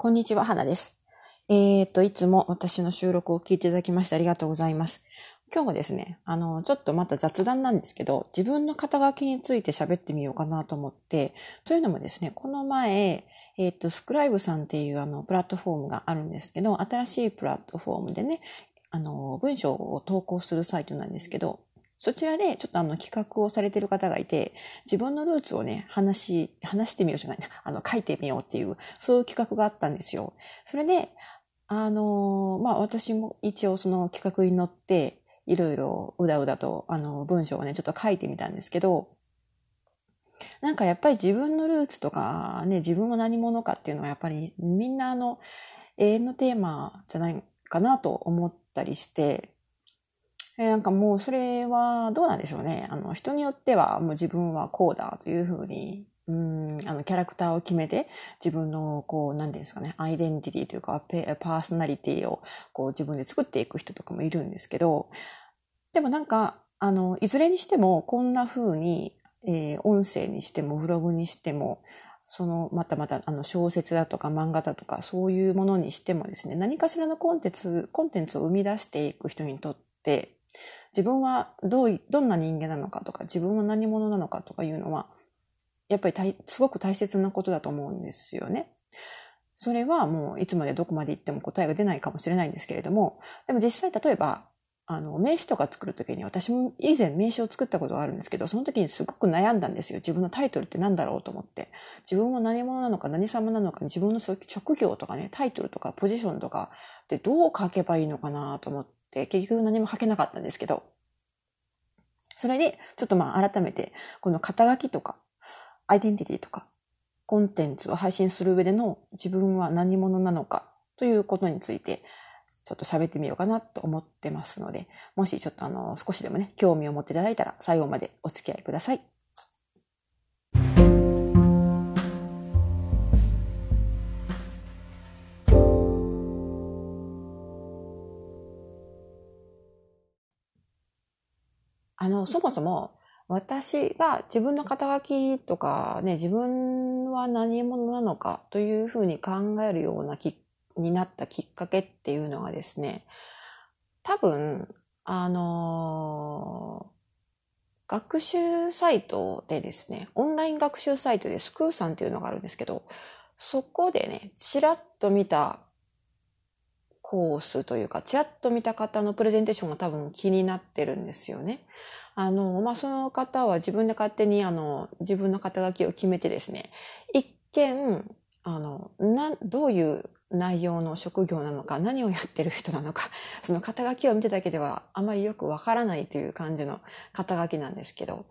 こんにちは、花です。えっ、と、いつも私の収録を聞いていただきましてありがとうございます。今日はですね、あの、ちょっとまた雑談なんですけど、自分の肩書きについて喋ってみようかなと思って、というのもですね、この前、えっ、と、スクライブさんっていうあの、プラットフォームがあるんですけど、新しいプラットフォームでね、あの、文章を投稿するサイトなんですけど、そちらでちょっとあの企画をされてる方がいて、自分のルーツをね、話し、話してみようじゃないな、あの、書いてみようっていう、そういう企画があったんですよ。それで、あの、まあ、私も一応その企画に乗って、いろいろうだうだと、あの、文章をね、ちょっと書いてみたんですけど、なんかやっぱり自分のルーツとかね、自分は何者かっていうのはやっぱりみんなあの、永遠のテーマじゃないかなと思ったりして、えなんかもうそれはどうなんでしょうね。あの、人によってはもう自分はこうだというふうに、うん、あの、キャラクターを決めて、自分の、こう、何ですかね、アイデンティティというか、パーソナリティを、こう、自分で作っていく人とかもいるんですけど、でもなんか、あの、いずれにしても、こんな風に、えー、音声にしても、ブログにしても、その、またまた、あの、小説だとか漫画だとか、そういうものにしてもですね、何かしらのコンテンツ、コンテンツを生み出していく人にとって、自分はどう、どんな人間なのかとか、自分は何者なのかとかいうのは、やっぱりすごく大切なことだと思うんですよね。それはもういつまでどこまで行っても答えが出ないかもしれないんですけれども、でも実際例えば、あの、名刺とか作るときに私も以前名刺を作ったことがあるんですけど、その時にすごく悩んだんですよ。自分のタイトルって何だろうと思って。自分は何者なのか何様なのか、自分の職業とかね、タイトルとかポジションとかってどう書けばいいのかなと思ってて、って結局何も書けなかったんですけど、それでちょっとまあ改めてこの肩書きとかアイデンティティとかコンテンツを配信する上での自分は何者なのかということについてちょっと喋ってみようかなと思ってますので、もしちょっとあの少しでもね、興味を持っていただいたら最後までお付き合いください。あの、そもそも、私が自分の肩書きとかね、自分は何者なのかというふうに考えるようなき、になったきっかけっていうのがですね、多分、あのー、学習サイトでですね、オンライン学習サイトでスクーさんっていうのがあるんですけど、そこでね、ちらっと見たコースというか、ちらっと見た方のプレゼンテーションが多分気になってるんですよね。あの、まあ、その方は自分で勝手にあの、自分の肩書きを決めてですね、一見、あの、な、どういう内容の職業なのか、何をやってる人なのか、その肩書きを見てだけではあまりよくわからないという感じの肩書きなんですけど、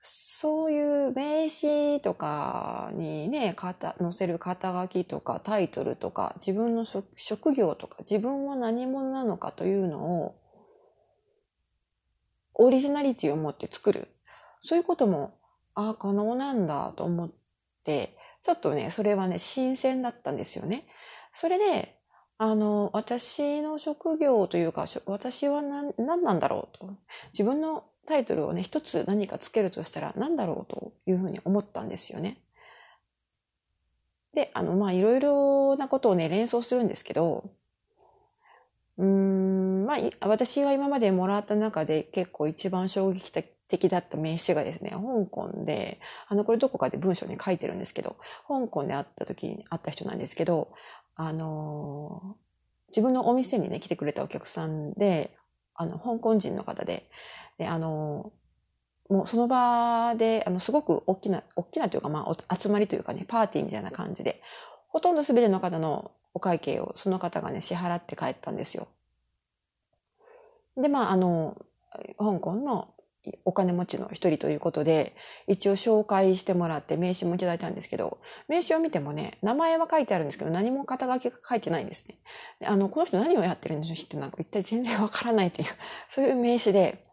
そういう名刺とかにね、載せる肩書きとかタイトルとか自分の職業とか自分は何者なのかというのをオリジナリティを持って作る。そういうことも、ああ、可能なんだと思って、ちょっとね、それはね、新鮮だったんですよね。それで、あの、私の職業というか、私は何何なんだろうと。自分のタイトルをね、一つ何かつけるとしたら何だろうというふうに思ったんですよね。で、あの、まあ、いろいろなことをね、連想するんですけど、うーん、まあ、私が今までもらった中で結構一番衝撃的だった名刺がですね、香港で、あの、これどこかで文章に書いてるんですけど、香港で会った時に会った人なんですけど、あの、自分のお店にね、来てくれたお客さんで、あの、香港人の方で、で、あの、もうその場で、あの、すごく大きな、大きなというか、まあ、集まりというかね、パーティーみたいな感じで、ほとんど全ての方のお会計をその方がね、支払って帰ったんですよ。で、まあ、あの、香港のお金持ちの一人ということで、一応紹介してもらって名刺もいただいたんですけど、名刺を見てもね、名前は書いてあるんですけど、何も肩書きが書いてないんですね。あの、この人何をやってるんでしょうってなんか一体全然わからないという、そういう名刺で、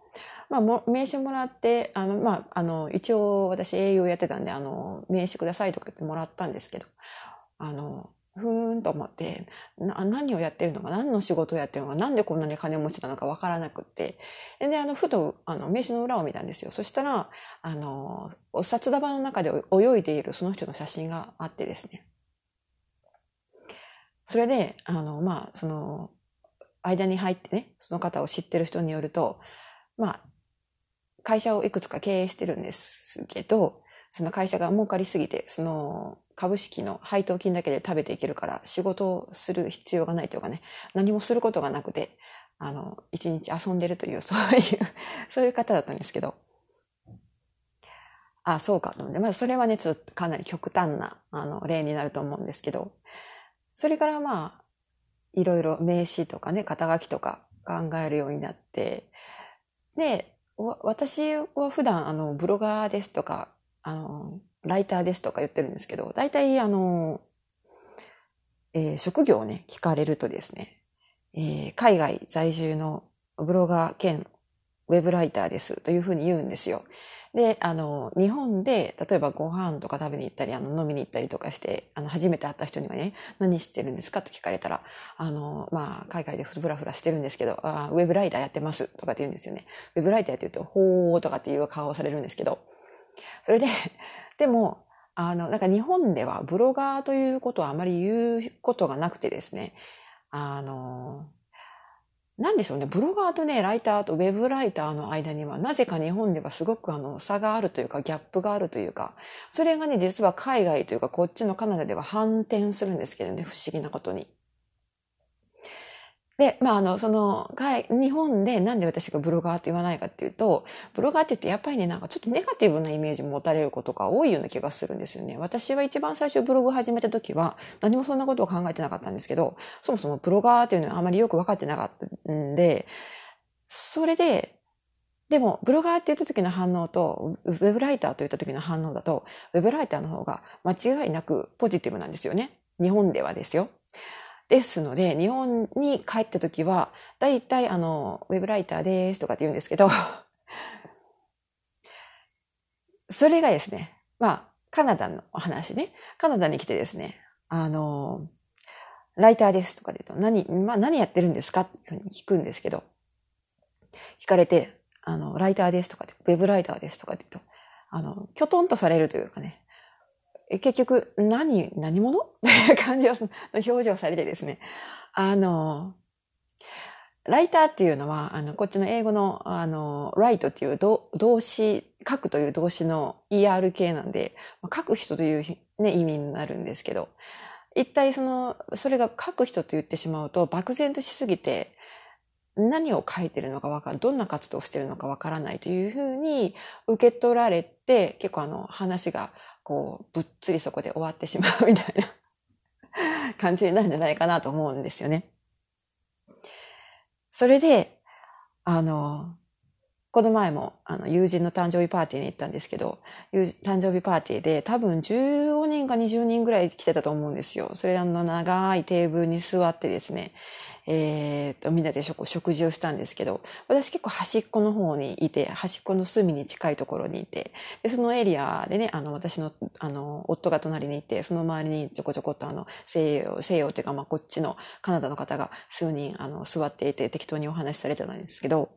まあ、名刺もらって、あの、まあ、あの、一応私営業やってたんで、あの、名刺くださいとか言ってもらったんですけど、あの、ふーんと思って、な、何をやってるのか、何の仕事をやってるのか、なんでこんなに金持ちなのかわからなくって。で、あの、ふと、あの、名刺の裏を見たんですよ。そしたら、あの、お札束の中で泳いでいるその人の写真があってですね。それで、あの、まあ、その、間に入ってね、その方を知ってる人によると、まあ、会社をいくつか経営してるんですけど、その会社が儲かりすぎて、その株式の配当金だけで食べていけるから仕事をする必要がないというかね、何もすることがなくて、あの、一日遊んでるという、そういう そういう方だったんですけど。あ、そうかと思って。まあ、それはね、ちょっとかなり極端な、あの、例になると思うんですけど。それからまあ、いろいろ名詞とかね、肩書きとか考えるようになって、で、私は普段、あの、ブロガーですとか、あの、ライターですとか言ってるんですけど、大体、あの、えー、職業をね、聞かれるとですね、えー、海外在住のブロガー兼ウェブライターですというふうに言うんですよ。で、あの、日本で、例えばご飯とか食べに行ったり、あの、飲みに行ったりとかして、あの、初めて会った人にはね、何してるんですかと聞かれたら、あの、まあ、海外でふらふらしてるんですけど、あウェブライターやってますとかって言うんですよね。ウェブライターって言うと、ほーとかっていう顔をされるんですけど、それで、でも、あの、なんか日本ではブロガーということはあまり言うことがなくてですね、あの、なんでしょうね、ブロガーとね、ライターとウェブライターの間には、なぜか日本ではすごくあの、差があるというか、ギャップがあるというか、それがね、実は海外というか、こっちのカナダでは反転するんですけどね、不思議なことに。で、まあ、あの、その、日本でなんで私がブロガーって言わないかっていうと、ブロガーって言うとやっぱりね、なんかちょっとネガティブなイメージ持たれることが多いような気がするんですよね。私は一番最初ブログ始めた時は何もそんなことを考えてなかったんですけど、そもそもブロガーっていうのはあまりよく分かってなかったんで、それで、でも、ブロガーって言った時の反応と、ウェブライターと言った時の反応だと、ウェブライターの方が間違いなくポジティブなんですよね。日本ではですよ。ですので、日本に帰った時は、だいたいあの、ウェブライターですとかって言うんですけど、それがですね、まあ、カナダのお話ね。カナダに来てですね、あの、ライターですとかで言うと、何、まあ何やってるんですか？ってうう聞くんですけど、聞かれて、あの、ライターですとかで、ウェブライターですとかって言うと、あの、きょとんとされるというかね、結局、何、何者？っていう感じの表情されてですね。あの、ライターっていうのは、あの、こっちの英語の、あの、ライトっていう動詞、書くという動詞の ER 系なんで、書く人という、ね、意味になるんですけど、一体その、それが書く人と言ってしまうと、漠然としすぎて、何を書いてるのかわかる、どんな活動をしてるのかわからないというふうに受け取られて、結構あの話がこう、ぶっつりそこで終わってしまうみたいな 感じになるんじゃないかなと思うんですよね。それで、あの、この前も、あの、友人の誕生日パーティーに行ったんですけど、誕生日パーティーで多分15人か20人ぐらい来てたと思うんですよ。それあの、長いテーブルに座ってですね、えっ、と、みんなで食事をしたんですけど、私結構端っこの方にいて、端っこの隅に近いところにいて、で、そのエリアでね、あの、私の、あの、夫が隣にいて、その周りにちょこちょこっとあの、西洋、西洋というか、まあ、こっちのカナダの方が数人、あの、座っていて適当にお話しされてたんですけど、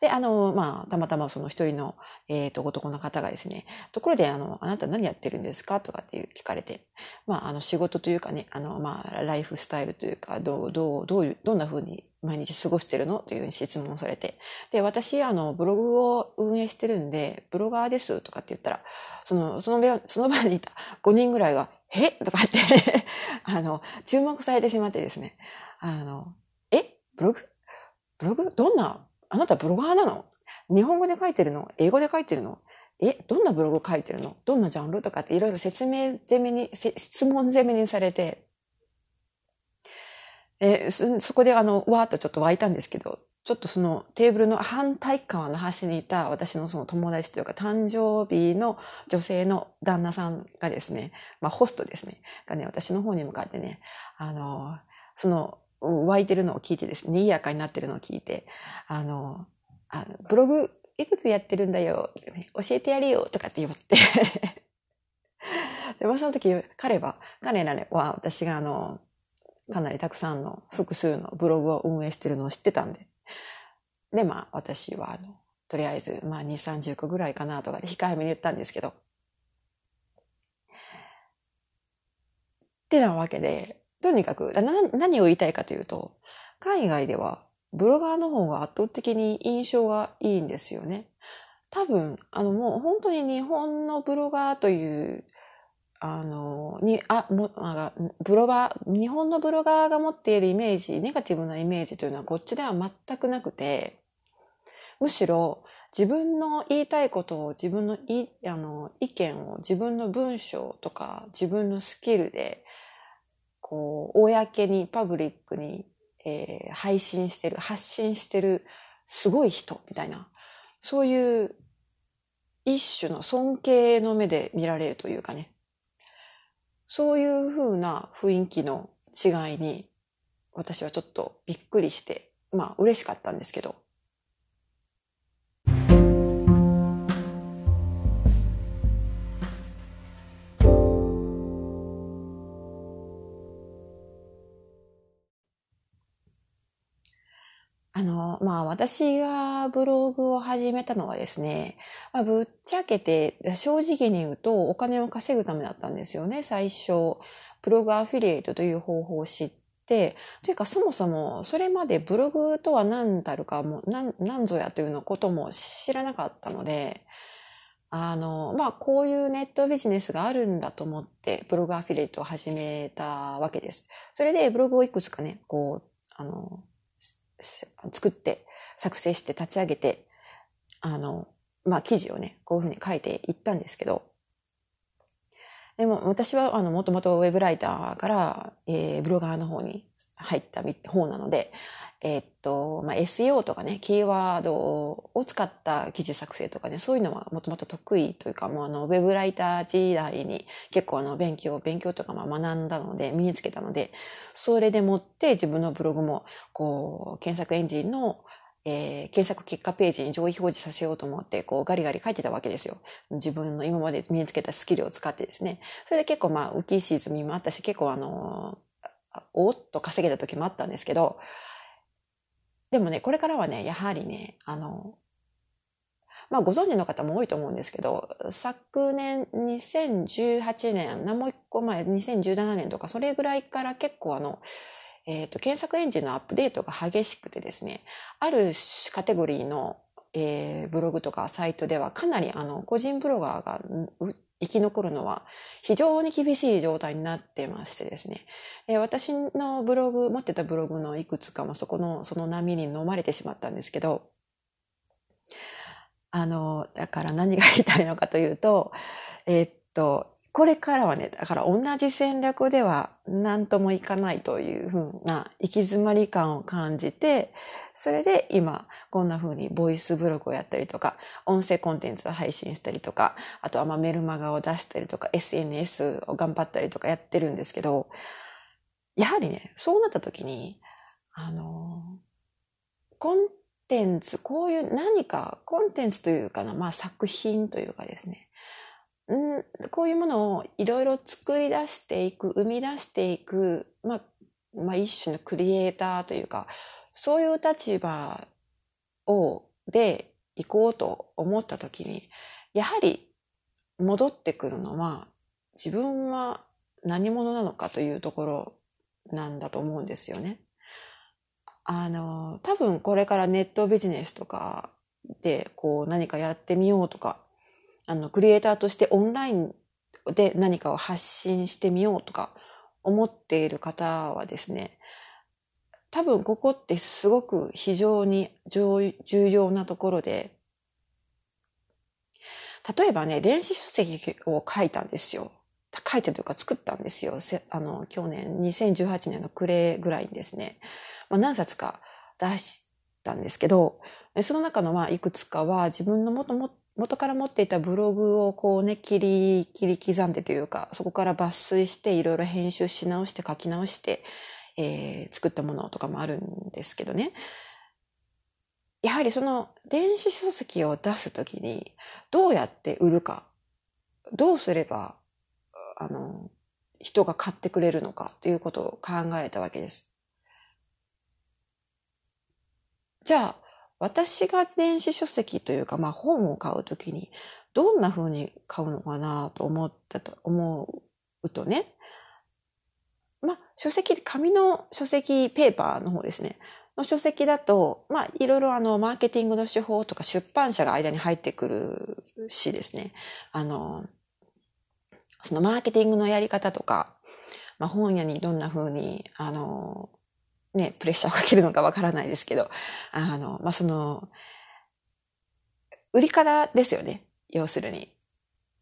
で、あの、まあ、たまたまその一人の、えっ、ー、と、男の方がですね、ところで、あの、あなた何やってるんですか？とかっていう聞かれて、まあ、あの、仕事というかね、あの、まあ、ライフスタイルというか、どう、どう、どういう、どんな風に毎日過ごしてるの？というふうに質問されて、で、私、あの、ブログを運営してるんで、ブロガーですとかって言ったら、その、その場、その場にいた5人ぐらいが、え？とかって あの、注目されてしまってですね、あの、え？ブログ？ブログ？どんなあなたブロガーなの？日本語で書いてるの？英語で書いてるの？え、どんなブログ書いてるの？どんなジャンルとかっていろいろ説明攻めに、質問攻めにされて、えそ、そこであの、わーっとちょっと湧いたんですけど、ちょっとそのテーブルの反対側の端にいた私のその友達というか誕生日の女性の旦那さんがですね、まあホストですね、がね、私の方に向かってね、あの、その湧いてるのを聞いてですね、賑やかになってるのを聞いて、あの、あのブログいくつやってるんだよ、教えてやるよ、とかって言って でもその時彼は、彼らは私があの、かなりたくさんの複数のブログを運営してるのを知ってたんで。で、まあ私はあの、とりあえず、まあ2、30個ぐらいかなとかで控えめに言ったんですけど。ってなわけで、とにかく何を言いたいかというと、海外ではブロガーの方が圧倒的に印象がいいんですよね。多分、あのもう本当に日本のブロガーというあの、に、あ、も、あブロガー、日本のブロガーが持っているイメージ、ネガティブなイメージというのはこっちでは全くなくて、むしろ自分の言いたいことを自分のい、あの、意見を自分の文章とか自分のスキルで、こう、公に、パブリックに、えー、配信してる、発信してる、すごい人みたいな、そういう一種の尊敬の目で見られるというかね。そういう風な雰囲気の違いに私はちょっとびっくりして、まあ嬉しかったんですけど。まあ私がブログを始めたのはですね、まあ、ぶっちゃけて正直に言うとお金を稼ぐためだったんですよね、最初。ブログアフィリエイトという方法を知って、というかそもそもそれまでブログとは何だるかも、何、何ぞやというのことも知らなかったので、あの、まあ、こういうネットビジネスがあるんだと思って、ブログアフィリエイトを始めたわけです。それでブログをいくつかね、こう、あの、作って、作成して立ち上げて、あの、まあ、記事をね、こういうふうに書いていったんですけど、でも私はあの、もともとウェブライターから、えー、ブロガーの方に入った方なので、えー、っと、まあ、SEO とかね、キーワードを使った記事作成とかね、そういうのはもともと得意というか、もうあの、ウェブライター時代に結構あの、勉強、勉強とかまあ学んだので、身につけたので、それでもって自分のブログも、こう、検索エンジンのえー、検索結果ページに上位表示させようと思って、こうガリガリ書いてたわけですよ。自分の今まで身につけたスキルを使ってですね。それで結構まあ浮き沈みもあったし、結構あのおっと稼げた時もあったんですけど、でもね、これからはね、やはりね、あの、まあご存知の方も多いと思うんですけど、昨年2018年、何もう一個前、2017年とか、それぐらいから結構あの、えっ、ー、と、検索エンジンのアップデートが激しくてですね、あるカテゴリーの、えー、ブログとかサイトではかなりあの、個人ブロガーが生き残るのは非常に厳しい状態になってましてですね。え私のブログ、持ってたブログのいくつかもそこの、その波に飲まれてしまったんですけど、あの、だから何が言いたいのかというと、えー、っと、これからはね、だから同じ戦略では何ともいかないというふうな行き詰まり感を感じて、それで今こんな風にボイスブログをやったりとか、音声コンテンツを配信したりとか、あとはまメルマガを出したりとか、SNS を頑張ったりとかやってるんですけど、やはりね、そうなった時に、あの、コンテンツ、こういう何かコンテンツというかな、まあ作品というかですね、んこういうものをいろいろ作り出していく、生み出していく、まあ、まあ一種のクリエイターというか、そういう立場を、で行こうと思った時に、やはり戻ってくるのは、自分は何者なのかというところなんだと思うんですよね。あの、多分これからネットビジネスとかでこう何かやってみようとかあの、クリエイターとしてオンラインで何かを発信してみようとか思っている方はですね、多分ここってすごく非常に重要なところで、例えばね、電子書籍を書いたんですよ。書いたというか作ったんですよ。あの、去年、2018年の暮れぐらいにですね、まあ、何冊か出したんですけど、その中のまあいくつかは自分のもとも元から持っていたブログをこうね、切り、切り刻んでというか、そこから抜粋していろいろ編集し直して書き直して、えー、作ったものとかもあるんですけどね。やはりその電子書籍を出すときに、どうやって売るか、どうすれば、あの、人が買ってくれるのかということを考えたわけです。じゃあ、私が電子書籍というか、まあ本を買うときに、どんな風に買うのかなと思ったと、思うとね、まあ、書籍、紙の書籍、ペーパーの方ですね。の書籍だと、まあ、いろいろあの、マーケティングの手法とか出版社が間に入ってくるしですね。あの、そのマーケティングのやり方とか、まあ、本屋にどんな風に、あの、ね、プレッシャーをかけるのかわからないですけど、あの、まあ、その、売り方ですよね。要するに。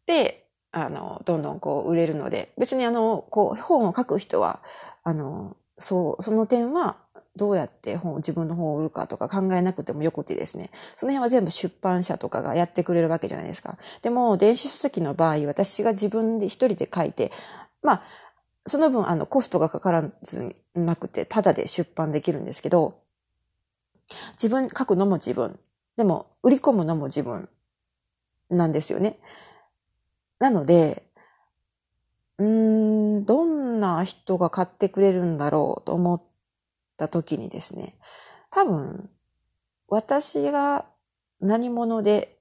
で、あの、どんどんこう売れるので、別にあの、こう、本を書く人は、あの、そう、その点は、どうやって本を、自分の本を売るかとか考えなくてもよくてですね。その辺は全部出版社とかがやってくれるわけじゃないですか。でも、電子書籍の場合、私が自分で一人で書いて、まあ、その分、あの、コストがかからずなくて、ただで出版できるんですけど、自分、書くのも自分。でも、売り込むのも自分なんですよね。なので、うーん、どんな人が買ってくれるんだろうと思った時にですね、多分、私が何者で、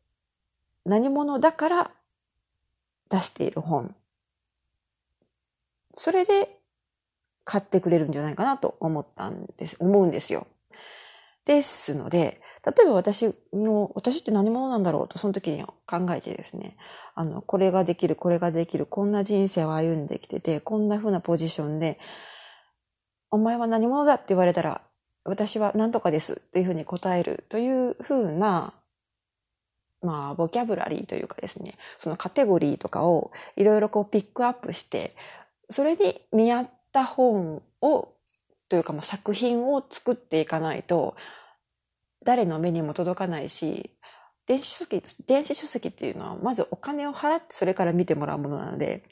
何者だから出している本それで買ってくれるんじゃないかなと思ったんです、思うんですよ。ですので、例えば私の、私って何者なんだろうと、その時に考えてですね、あの、これができる、これができる、こんな人生を歩んできてて、こんな風なポジションで、お前は何者だって言われたら、私は何とかですというふうに答えるというふうな、まあ、ボキャブラリーというかですね、そのカテゴリーとかをいろいろこうピックアップして、それに見合った本を、というかまあ作品を作っていかないと、誰の目にも届かないし、電子書籍、電子書籍っていうのは、まずお金を払ってそれから見てもらうものなので、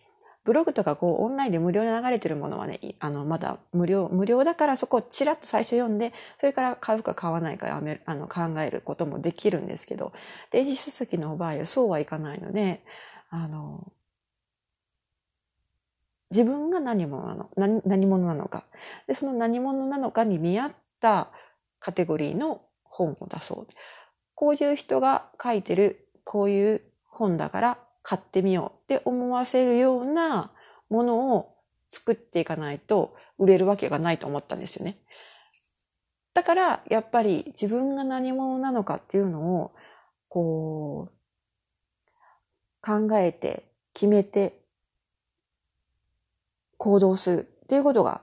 ブログとかこうオンラインで無料で流れてるものはね、あの、まだ無料、無料だからそこをチラッと最初読んで、それから買うか買わないかやめあの考えることもできるんですけど、電子書籍の場合はそうはいかないので、あの、自分が何者なの何何者なのか。で、その何者なのかに見合ったカテゴリーの本を出そう。こういう人が書いてる、こういう本だから買ってみようって思わせるようなものを作っていかないと売れるわけがないと思ったんですよね。だから、やっぱり自分が何者なのかっていうのを、こう、考えて、決めて、行動するっていうことが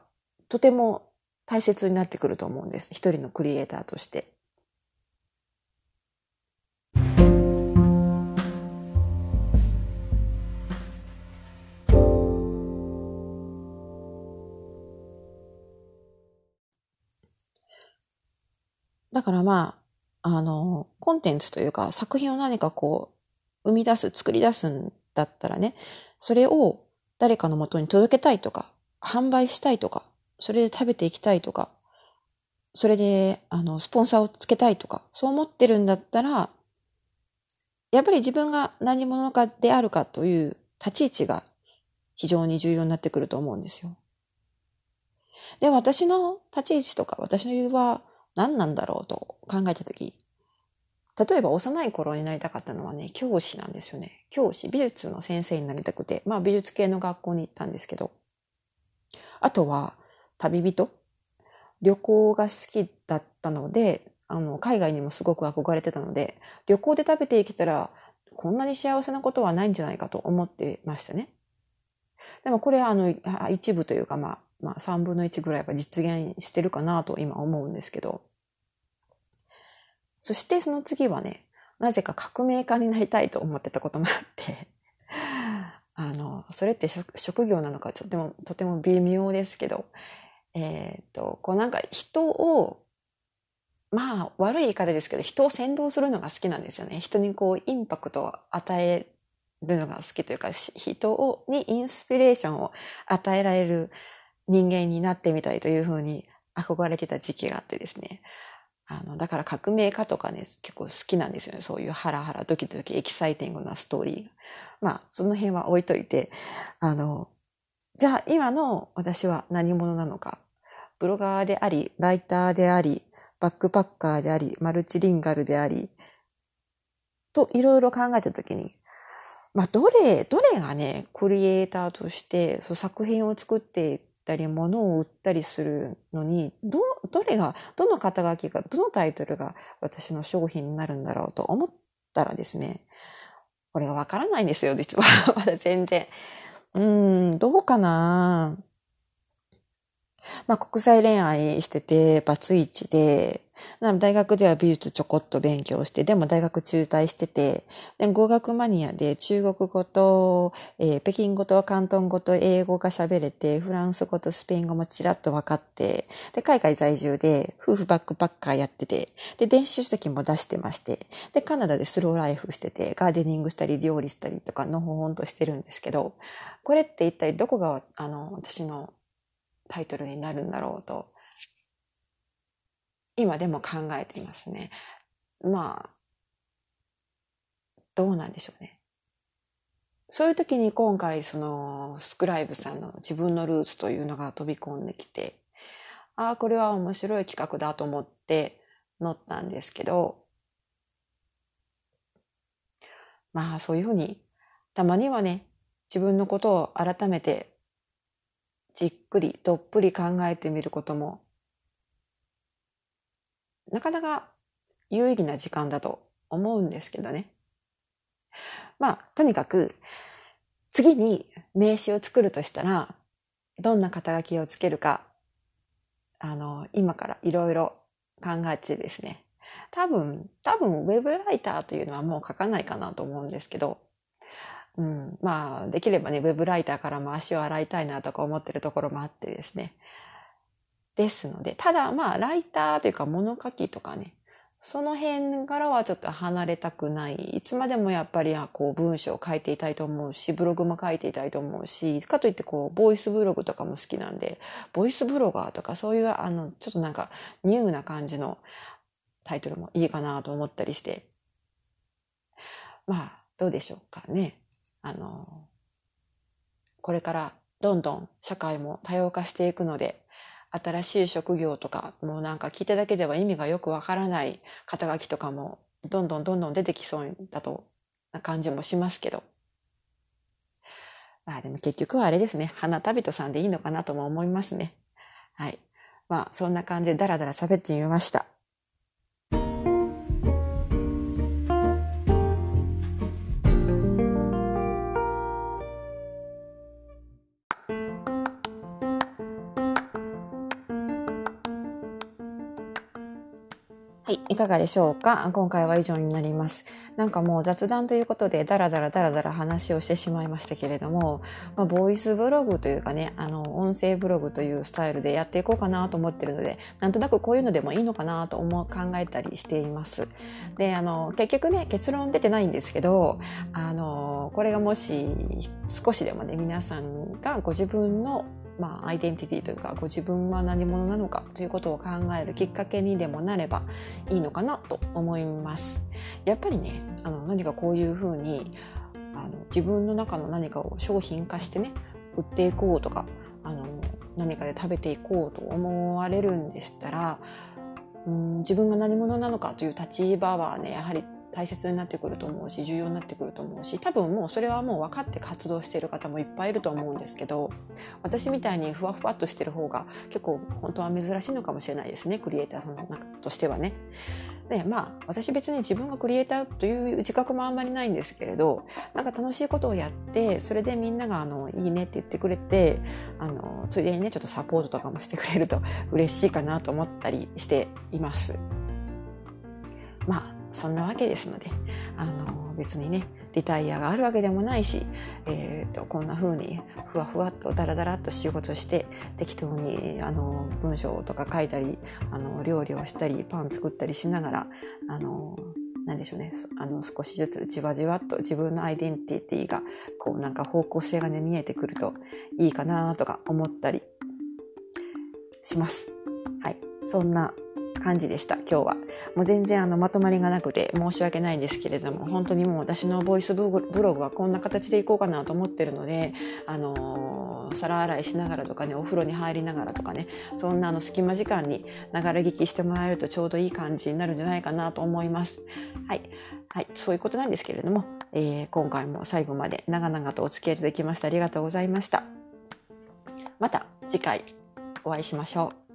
とても大切になってくると思うんです。一人のクリエイターとして。だからまあ、あの、コンテンツというか作品を何かこう、生み出す、作り出すんだったらね、それを誰かのもとに届けたいとか、販売したいとか、それで食べていきたいとか、それで、あの、スポンサーをつけたいとか、そう思ってるんだったら、やっぱり自分が何者かであるかという立ち位置が非常に重要になってくると思うんですよ。で、私の立ち位置とか、私の理由は何なんだろうと考えたとき、例えば幼い頃になりたかったのはね、教師なんですよね。教師、美術の先生になりたくて、まあ美術系の学校に行ったんですけど、あとは旅人、旅行が好きだったので、あの、海外にもすごく憧れてたので、旅行で食べていけたら、こんなに幸せなことはないんじゃないかと思ってましたね。でもこれはあの、一部というかまあ、まあ三分の一ぐらいは実現してるかなと今思うんですけど、そしてその次はね、なぜか革命家になりたいと思ってたこともあって。あの、それって職業なのかとても、とても微妙ですけど、えっ、と、こうなんか人を、まあ悪い言い方ですけど、人を先導するのが好きなんですよね。人にこうインパクトを与えるのが好きというか、人をにインスピレーションを与えられる人間になってみたいというふうに憧れてた時期があってですね。あの、だから革命家とかね、結構好きなんですよね。そういうハラハラドキドキエキサイティングなストーリー。まあ、その辺は置いといて、あの、じゃあ今の私は何者なのか。ブロガーであり、ライターであり、バックパッカーであり、マルチリンガルであり、といろいろ考えたときに、まあ、どれ、どれがね、クリエイターとして、そう作品を作っていっったり、物を売ったりするのに、ど、どれが、どの肩書きが、どのタイトルが私の商品になるんだろうと思ったらですね、これがわからないんですよ、実は。まだ全然。うーん、どうかなまあ、国際恋愛してて、バツイチで、大学では美術ちょこっと勉強して、でも大学中退してて、で語学マニアで中国語と、えー、北京語と広東語と英語が喋れて、フランス語とスペイン語もちらっと分かって、で、海外在住で夫婦バックパッカーやってて、で、電子書籍も出してまして、で、カナダでスローライフしてて、ガーデニングしたり料理したりとかのほほんとしてるんですけど、これって一体どこが、あの、私のタイトルになるんだろうと、今でも考えていますね。まあ、どうなんでしょうね。そういう時に今回そのスクライブさんの自分のルーツというのが飛び込んできて、ああ、これは面白い企画だと思って乗ったんですけど、まあそういうふうにたまにはね、自分のことを改めてじっくりどっぷり考えてみることもなかなか有意義な時間だと思うんですけどね。まあ、とにかく次に名刺を作るとしたらどんな肩書きをつけるかあの今からいろいろ考えてですね多分多分ウェブライターというのはもう書かないかなと思うんですけどうん、まあ、できればね、ウェブライターからも足を洗いたいなとか思ってるところもあってですね。ですので、ただまあ、ライターというか物書きとかね、その辺からはちょっと離れたくない。いつまでもやっぱりこう文章を書いていたいと思うし、ブログも書いていたいと思うし、かといってこう、ボイスブログとかも好きなんで、ボイスブロガーとかそういうあの、ちょっとなんかニューな感じのタイトルもいいかなと思ったりして。まあ、どうでしょうかね。あの、これからどんどん社会も多様化していくので、新しい職業とか、もうなんか聞いただけでは意味がよくわからない肩書きとかも、どんどんどんどん出てきそうだと、な感じもしますけど。まあでも結局はあれですね。花旅人さんでいいのかなとも思いますね。はい。まあそんな感じでダラダラ喋ってみました。はい、いかがでしょうか？今回は以上になります。なんかもう雑談ということでダラダラダラダラ話をしてしまいましたけれども、まあ、ボイスブログというかね、あの、音声ブログというスタイルでやっていこうかなと思ってるので、なんとなくこういうのでもいいのかなと思う、考えたりしています。で、あの、結局ね、結論出てないんですけど、あの、これがもし少しでもね、皆さんがご自分のまあ、アイデンティティというかご自分は何者なのかということを考えるきっかけにでもなればいいのかなと思います。やっぱりねあの何かこういうふうにあの自分の中の何かを商品化してね売っていこうとかあの何かで食べていこうと思われるんでしたらうん自分が何者なのかという立場はねやはり大切になってくると思うし重要になってくると思うし多分もうそれはもう分かって活動している方もいっぱいいると思うんですけど私みたいにふわふわっとしてる方が結構本当は珍しいのかもしれないですねクリエイターさんとしてはね。でまあ私別に自分がクリエイターという自覚もあんまりないんですけれどなんか楽しいことをやってそれでみんながあのいいねって言ってくれてあのついでにねちょっとサポートとかもしてくれると嬉しいかなと思ったりしています。まあそんなわけですのであの別にねリタイアがあるわけでもないし、えーと、こんな風にふわふわっとダラダラっと仕事して適当にあの文章とか書いたりあの料理をしたりパン作ったりしながらあのなんでしょうねあの少しずつじわじわっと自分のアイデンティティがこうなんか方向性がね見えてくるといいかなとか思ったりします。はい、そんな感じでした、今日は。もう全然あのまとまりがなくて申し訳ないんですけれども、本当にもう私のボイスブログはこんな形でいこうかなと思ってるので、あのー、皿洗いしながらとかね、お風呂に入りながらとかね、そんなあの隙間時間に流れ聞きしてもらえるとちょうどいい感じになるんじゃないかなと思います。はい。はい、そういうことなんですけれども、えー、今回も最後まで長々とお付き合いいただきましてありがとうございました。また次回お会いしましょう。